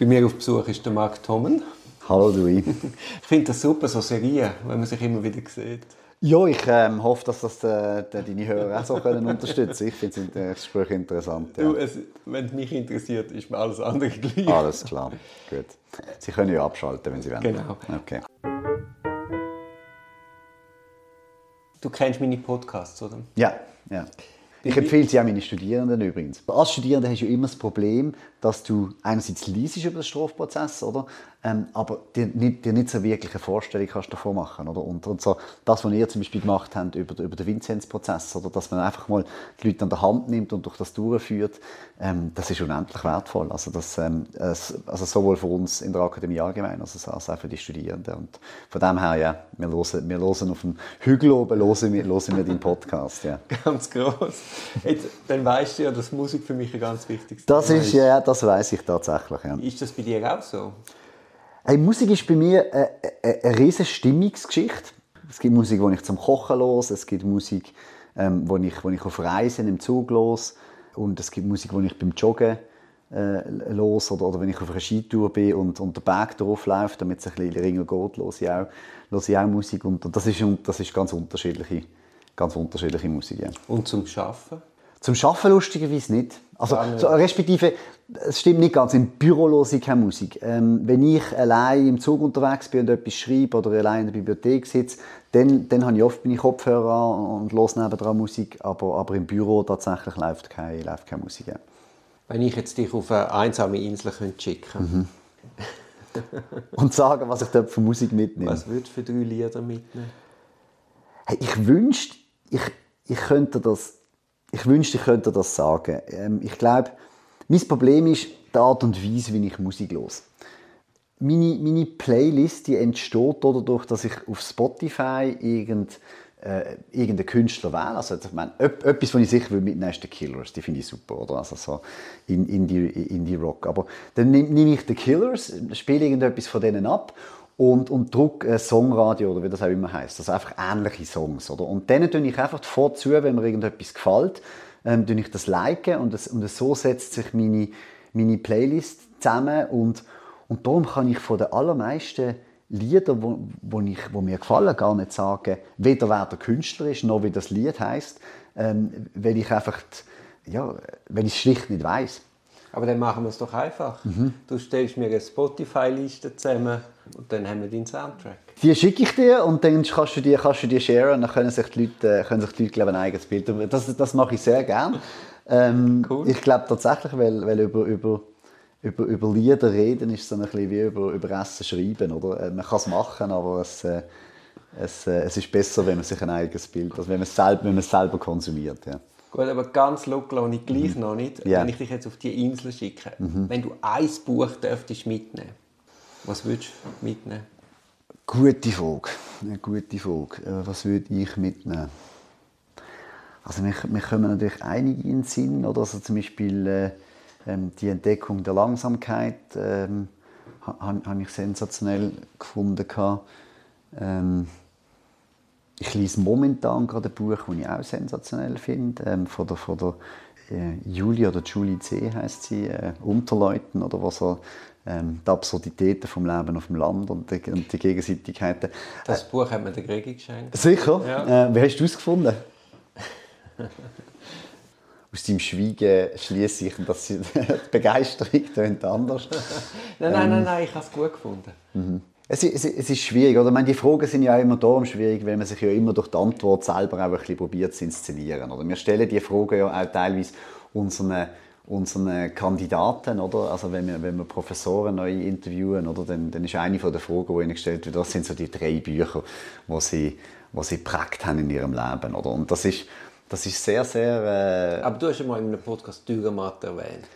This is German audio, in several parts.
Bei mir auf Besuch ist der Marc Tommen. Hallo Louis. ich finde das super, so Serien, wenn man sich immer wieder sieht. Ja, ich ähm, hoffe, dass das äh, deine Hörer auch so können unterstützen Ich finde das Gespräch interessant. Ja. Du, es, wenn es mich interessiert, ist mir alles andere gleich. Alles klar, gut. Sie können ja abschalten, wenn Sie wollen. Genau. Okay. Du kennst meine Podcasts, oder? Ja, ja. Ich empfehle sie auch meinen Studierenden übrigens. Als Studierender hast du immer das Problem, dass du einerseits liest über den Strafprozess, oder? Ähm, aber dir nicht, dir nicht so wirklich eine Vorstellung kannst davon machen, oder? Und, und so, das, was ihr zum Beispiel gemacht habt über, über den Vinzenz-Prozess, oder? Dass man einfach mal die Leute an der Hand nimmt und durch das durchführt, ähm, das ist unendlich wertvoll. Also, das, ähm, also sowohl für uns in der Akademie allgemein, also als auch für die Studierenden. Und von dem her, ja, wir hören, wir hören auf dem Hügel oben, hören wir, hören wir deinen Podcast, ja. Ganz groß. Jetzt, dann weißt du ja, dass Musik für mich ein ganz wichtiges Das ist, ja, das weiß ich tatsächlich, ja. Ist das bei dir auch so? Hey, Musik ist bei mir eine, eine, eine riesige Stimmungsgeschichte. Es gibt Musik, die ich zum Kochen los, es gibt Musik, ähm, wo, ich, wo ich auf Reisen im Zug los und es gibt Musik, die ich beim Joggen äh, los oder, oder wenn ich auf einer Skitour bin und, und der Berg drauf läuft, damit es ein bisschen ringer geht, höre ich auch, höre ich auch Musik und, und das, ist, das ist ganz unterschiedliche, ganz unterschiedliche Musik. Ja. Und zum Schaffen? Zum Schaffen lustigerweise nicht. Also, so, respektive, es stimmt nicht ganz, im Büro höre ich keine Musik. Ähm, wenn ich allein im Zug unterwegs bin und etwas schreibe oder allein in der Bibliothek sitze, dann, dann habe ich oft meine Kopfhörer an und höre nebendran Musik, aber, aber im Büro tatsächlich läuft keine, läuft keine Musik. Ja. Wenn ich jetzt dich auf eine einsame Insel könnte schicken mhm. und sagen, was ich dort für Musik mitnehme. Was würdest du für drei Lieder mitnehmen? Hey, ich wünschte, ich, ich könnte das ich wünschte, ich könnte das sagen. Ähm, ich glaube, mein Problem ist die Art und Weise, wie ich Musik höre. Meine, meine Playlist die entsteht dadurch, dass ich auf Spotify irgend, äh, irgendeinen Künstler wähle. Also, ich meine, etwas, was ich sicher will mitnehmen, ist The Killers. Die finde ich super, oder? Also so Indie, Indie Rock. Aber dann nehme ich The Killers, spiele irgendetwas von denen ab und, und druck ein Songradio oder wie das auch immer heißt. Also einfach ähnliche Songs. Oder? Und denen tue ich einfach vorzu, wenn mir irgendetwas gefällt, ähm, tue ich das liken und, das, und so setzt sich meine, meine Playlist zusammen und, und darum kann ich von den allermeisten Lieder, wo, wo, ich, wo mir gefallen, gar nicht sagen, weder wer der Künstler ist, noch wie das Lied heißt, ähm, weil ich einfach, ja, weil ich es schlicht nicht weiß. Aber dann machen wir es doch einfach. Mhm. Du stellst mir eine Spotify-Liste zusammen und dann haben wir deinen Soundtrack. Die schicke ich dir und dann kannst du die, kannst du die sharen und dann können sich die Leute, äh, können sich die Leute glaube ein eigenes Bild Das, das mache ich sehr gerne. Ähm, cool. Ich glaube tatsächlich, weil, weil über, über, über, über Lieder reden ist so ein bisschen wie über, über Essen schreiben. Oder? Äh, man kann es machen, aber es, äh, es, äh, es ist besser, wenn man sich ein eigenes Bild, also wenn man es selber, wenn man es selber konsumiert. Ja. Gut, aber ganz locker und ich gleich mhm. noch nicht, yeah. wenn ich dich jetzt auf die Insel schicke. Mhm. Wenn du ein Buch dürftest mitnehmen, was würdest du mitnehmen? Gute Frage. Eine gute Frage. Äh, was würde ich mitnehmen? Also mir, mir kommen natürlich einige in den Sinn, oder? Also zum Beispiel äh, ähm, die Entdeckung der Langsamkeit ähm, habe hab ich sensationell gefunden. Ähm, ich lese momentan gerade ein Buch, das ich auch sensationell finde, ähm, von der, von der äh, Julie oder Julie C. heißt sie, äh, Unterleuten oder was so ähm, die Absurditäten vom Leben auf dem Land und die, und die Gegenseitigkeiten. Das äh, Buch hat mir der Gregi geschenkt. Sicher? Ja. Äh, wie hast du es gefunden? Aus deinem Schweigen schließe ich, dass die Begeisterung anders. nein, nein, nein, nein, ich habe es gut gefunden. Mhm. Es, es, es, ist schwierig, oder? Ich meine, die Fragen sind ja immer darum schwierig, weil man sich ja immer durch die Antwort selber auch ein bisschen probiert zu inszenieren. Oder? Wir stellen die Fragen ja auch teilweise unseren, unseren Kandidaten, oder? Also wenn wir, wenn wir Professoren neu interviewen, oder? Dann, dann ist eine der Fragen, die ihnen gestellt wird, das sind so die drei Bücher, die sie, die sie geprägt haben in ihrem Leben, oder? Und das ist, das ist sehr, sehr... Äh... Aber du hast ja mal in einem Podcast Dürrematt erwähnt.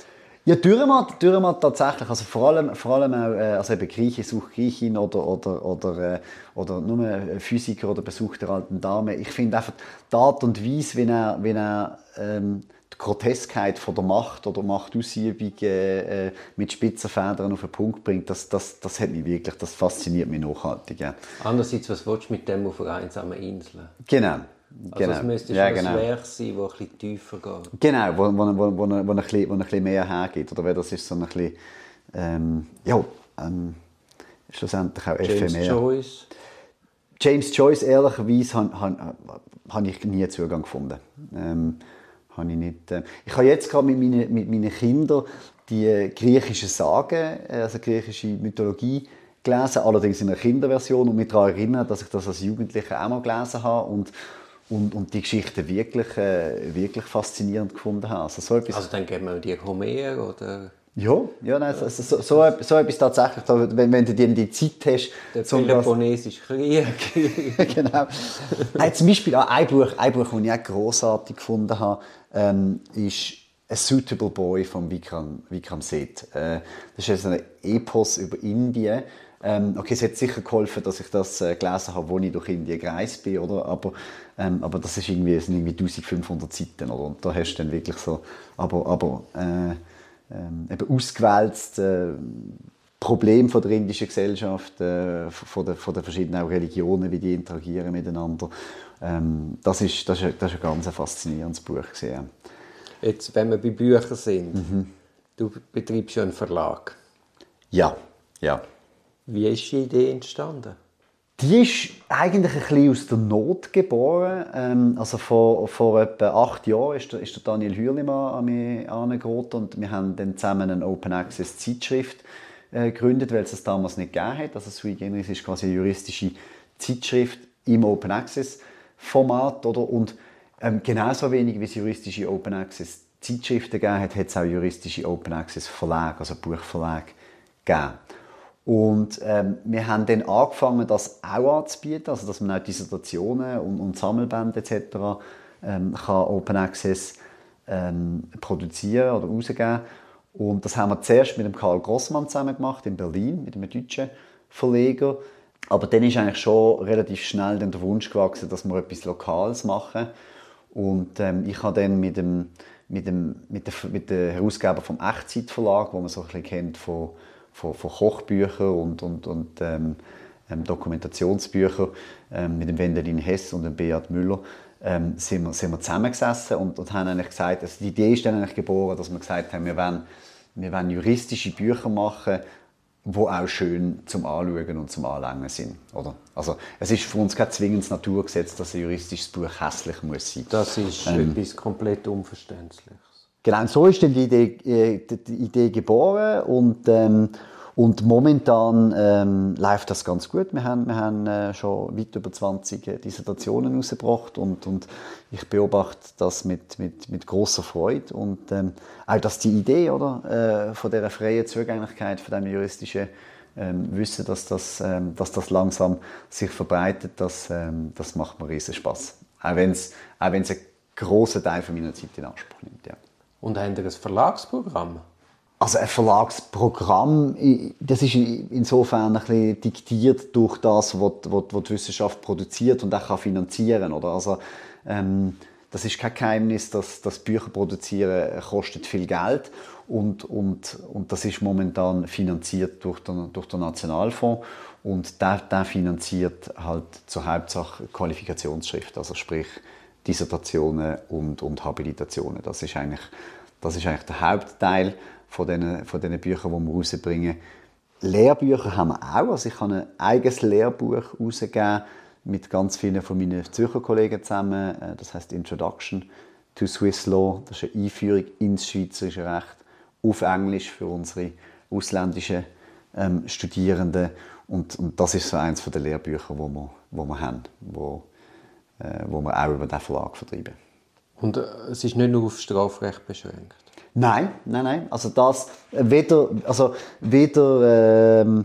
Ja, Dürrematt, Dürrematt tatsächlich. Also vor allem, vor allem auch, äh, also eben Grieche sucht Griechin oder, oder, oder, äh, oder nur Physiker oder Besuch der alten Dame. Ich finde einfach die Art und Weise, wie er, wie er ähm, die Groteskheit von der Macht oder Machtausübung äh, äh, mit spitzen Federn auf den Punkt bringt, das, das, das hat mich wirklich, das fasziniert mich nachhaltig. Ja. Andererseits, was willst du mit dem auf einer einsamen Insel? Genau. Also genau. es müsste ja, genau. ein Werk sein, das ein tiefer geht. Genau, wo, wo, wo, wo, wo, ein, bisschen, wo ein bisschen mehr hergeht. Oder das ist so ein bisschen, ähm, ja, ähm, schlussendlich auch James ephemer. Joyce. James Joyce, ehrlicherweise, habe hab, hab ich nie Zugang gefunden. Ähm, habe ich, nicht, äh, ich habe jetzt gerade mit meinen, mit meinen Kindern die griechischen Sagen, äh, also griechische Mythologie, gelesen, allerdings in einer Kinderversion und mich daran erinnern, dass ich das als Jugendlicher auch mal gelesen habe und, und, und die Geschichte wirklich, äh, wirklich faszinierend gefunden habe. Also, so etwas, Also dann geben wir die Homer oder ja, ja nein, so, so, so, so, so etwas tatsächlich, wenn, wenn du die, die Zeit hast, der um das- Peloponnesische Krieg. genau. Nein, zum Beispiel auch ein Buch, ein Buch, das ich auch grossartig gefunden habe, ähm, ist «A Suitable Boy» von Vikram, Vikram Seth. Äh, das ist ein Epos über Indien. Ähm, okay, es hat sicher geholfen, dass ich das äh, gelesen habe, als ich durch Indien gereist bin, oder? Aber, ähm, aber das ist irgendwie, sind irgendwie 1500 Seiten, oder? Und da hast du dann wirklich so, aber, aber äh, ähm, eben ausgewähltes äh, Problem von der indischen Gesellschaft, äh, von, der, von den verschiedenen auch Religionen, wie die interagieren miteinander. Ähm, das, ist, das, ist, das ist ein ganz faszinierendes Buch. Gewesen. Jetzt, wenn wir bei Büchern sind, Mhm. du betreibst ja einen Verlag. Ja, ja. Wie ist die Idee entstanden? Die ist eigentlich ein bisschen aus der Not geboren. Ähm, also vor, vor etwa acht Jahren ist der, ist Daniel Hürlimann an mich herangeraten und wir haben dann zusammen eine Open Access Zeitschrift äh, gegründet, weil es das damals nicht gegeben hat. Also Sui Generis ist quasi eine juristische Zeitschrift im Open Access Format. Oder? Und ähm, genauso wenig wie es juristische Open Access Zeitschriften gegeben hat, hat es auch juristische Open Access Verlage, also Buchverlage gegeben. Und ähm, wir haben dann angefangen, das auch anzubieten, also dass man auch Dissertationen und, und Sammelbände etc. Ähm, kann Open Access ähm, produzieren oder rausgeben. Und das haben wir zuerst mit dem Karl Grossmann zusammen gemacht in Berlin, mit einem deutschen Verleger. Aber dann ist eigentlich schon relativ schnell der Wunsch gewachsen, dass wir etwas Lokales machen. Und ähm, ich habe dann mit dem, mit dem mit der, mit der Herausgeber vom Echtzeitverlag, wo man so ein bisschen kennt von, von, von Kochbüchern und, und, und ähm, ähm, Dokumentationsbüchern, ähm, mit dem Wendelin Hess und dem Beat Müller, ähm, sind, wir, sind wir zusammengesessen und, und haben eigentlich gesagt, also die Idee ist dann eigentlich geboren, dass wir gesagt haben, wir wollen, wir wollen juristische Bücher machen, die auch schön zum Anschauen und zum Anlängen sind. Oder? Also, es ist für uns kein zwingendes Naturgesetz, dass ein juristisches Buch hässlich muss sein Das ist Ähm. etwas komplett Unverständliches. Genau, so ist dann die Idee, äh, die Idee geboren und, ähm, und momentan ähm, läuft das ganz gut. Wir haben, wir haben äh, schon weit über 20 äh, Dissertationen rausgebracht und, und ich beobachte das mit, mit, mit großer Freude und ähm, auch, dass die Idee oder, äh, von dieser freien Zugänglichkeit, von diesem juristischen ähm, Wissen, dass das, ähm, dass das langsam sich verbreitet, das, ähm, das macht mir riesen Spaß. Auch wenn es auch wenn's einen grossen Teil von meiner Zeit in Anspruch nimmt. Ja. Und haben ein Verlagsprogramm? Also ein Verlagsprogramm, das ist insofern ein bisschen diktiert durch das, was, die Wissenschaft produziert und auch kann finanzieren oder? Also, ähm, das ist kein Geheimnis, dass das Bücher produzieren kostet viel Geld und, und, und das ist momentan finanziert durch den, durch den Nationalfonds und der, der finanziert halt zur Hauptsache Qualifikationsschrift, also sprich Dissertationen und, und Habilitationen. Das ist eigentlich, das ist eigentlich der Hauptteil von diesen, von diesen Büchern, die wir rausbringen. Lehrbücher haben wir auch. Also ich habe ein eigenes Lehrbuch rausgegeben mit ganz vielen von meinen Zürcher Kollegen zusammen. Äh, Das heißt Introduction to Swiss Law. Das ist eine Einführung ins schweizerische Recht auf Englisch für unsere ausländischen ähm, Studierenden. Und, und das ist so eines der Lehrbücher, wo wir, wo wir haben, wo, äh, wo wir auch über diesen Verlag vertreiben. Und äh, es ist nicht nur auf Strafrecht beschränkt. Nein, nein, nein. Also das äh, weder, also weder, ähm,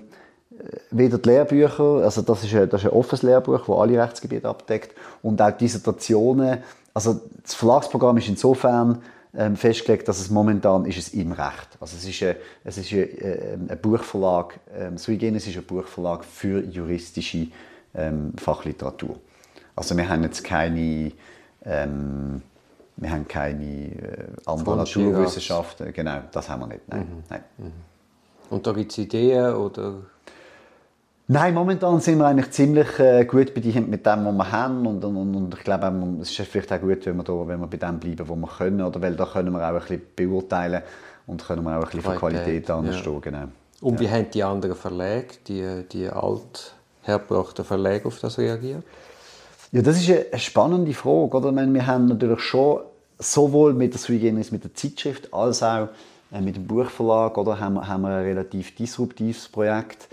äh, weder die Lehrbücher, also das ist, ein, das ist ein offenes Lehrbuch, das alle Rechtsgebiete abdeckt und auch Dissertationen. Also das Verlagsprogramm ist insofern ähm, festgelegt, dass es momentan ist es im Recht. Also es ist ein, es ist ein, äh, ein Buchverlag, ähm, Sui Generis ist ein Buchverlag für juristische ähm, Fachliteratur. Also wir haben jetzt keine ähm, wir haben keine äh, anderen. Naturwissenschaften. Genau, das haben wir nicht. Nein. Nein. Und da gibt es Ideen oder... Nein, momentan sind wir eigentlich ziemlich äh, gut bedient mit dem, was wir haben. Und, und, und ich glaube, ähm, es ist vielleicht auch gut, wenn wir, da, wenn wir bei dem bleiben, wo wir können. Oder weil da können wir auch ein bisschen beurteilen, und können wir auch ein bisschen für Qualität anstehen. Ja. Genau. Und ja. wie haben die anderen Verlage, die, die alt hergebrachten Verlage auf das reagiert? Ja, das ist eine spannende Frage. Oder? Meine, wir haben natürlich schon sowohl mit der Sui mit der Zeitschrift, als auch äh, mit dem Buchverlag oder, haben, haben wir ein relativ disruptives Projekt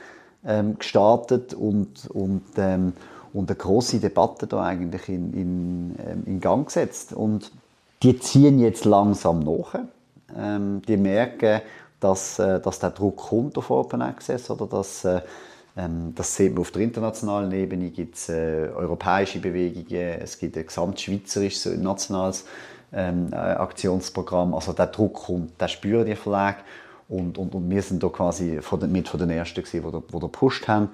ähm, gestartet und, und, ähm, und eine große Debatte da eigentlich in, in, ähm, in Gang gesetzt. Und die ziehen jetzt langsam nach. Ähm, die merken, dass, äh, dass der Druck kommt auf Open Access oder dass äh, das sieht man auf der internationalen Ebene, gibt es äh, europäische Bewegungen, es gibt ein gesamtschweizerisches nationales ähm, äh, Aktionsprogramm. Also der Druck kommt, der spüren die Verlage und, und, und wir sind da quasi von den, mit von den Ersten gewesen, die da, die da haben.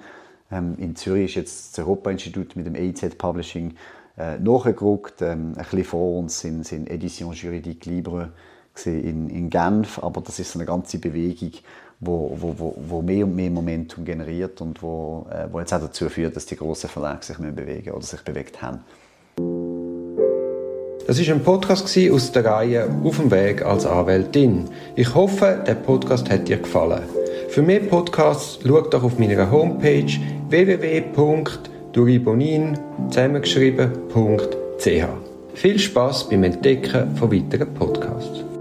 Ähm, in Zürich ist jetzt das Europa-Institut mit dem EZ Publishing äh, nachgerückt. Ähm, ein bisschen vor uns sind, sind Edition Juridique Libre in, in Genf, aber das ist so eine ganze Bewegung, wo, wo, wo, mehr und mehr Momentum generiert und wo, äh, wo jetzt auch dazu führt, dass die großen Verlage sich mehr bewegen oder sich bewegt haben. Das ist ein Podcast aus der Reihe Auf dem Weg als Anwältin. Ich hoffe, der Podcast hat dir gefallen. Für mehr Podcasts schau doch auf meiner Homepage www.duribonin zusammengeschrieben.ch. Viel Spaß beim Entdecken von weiteren Podcasts.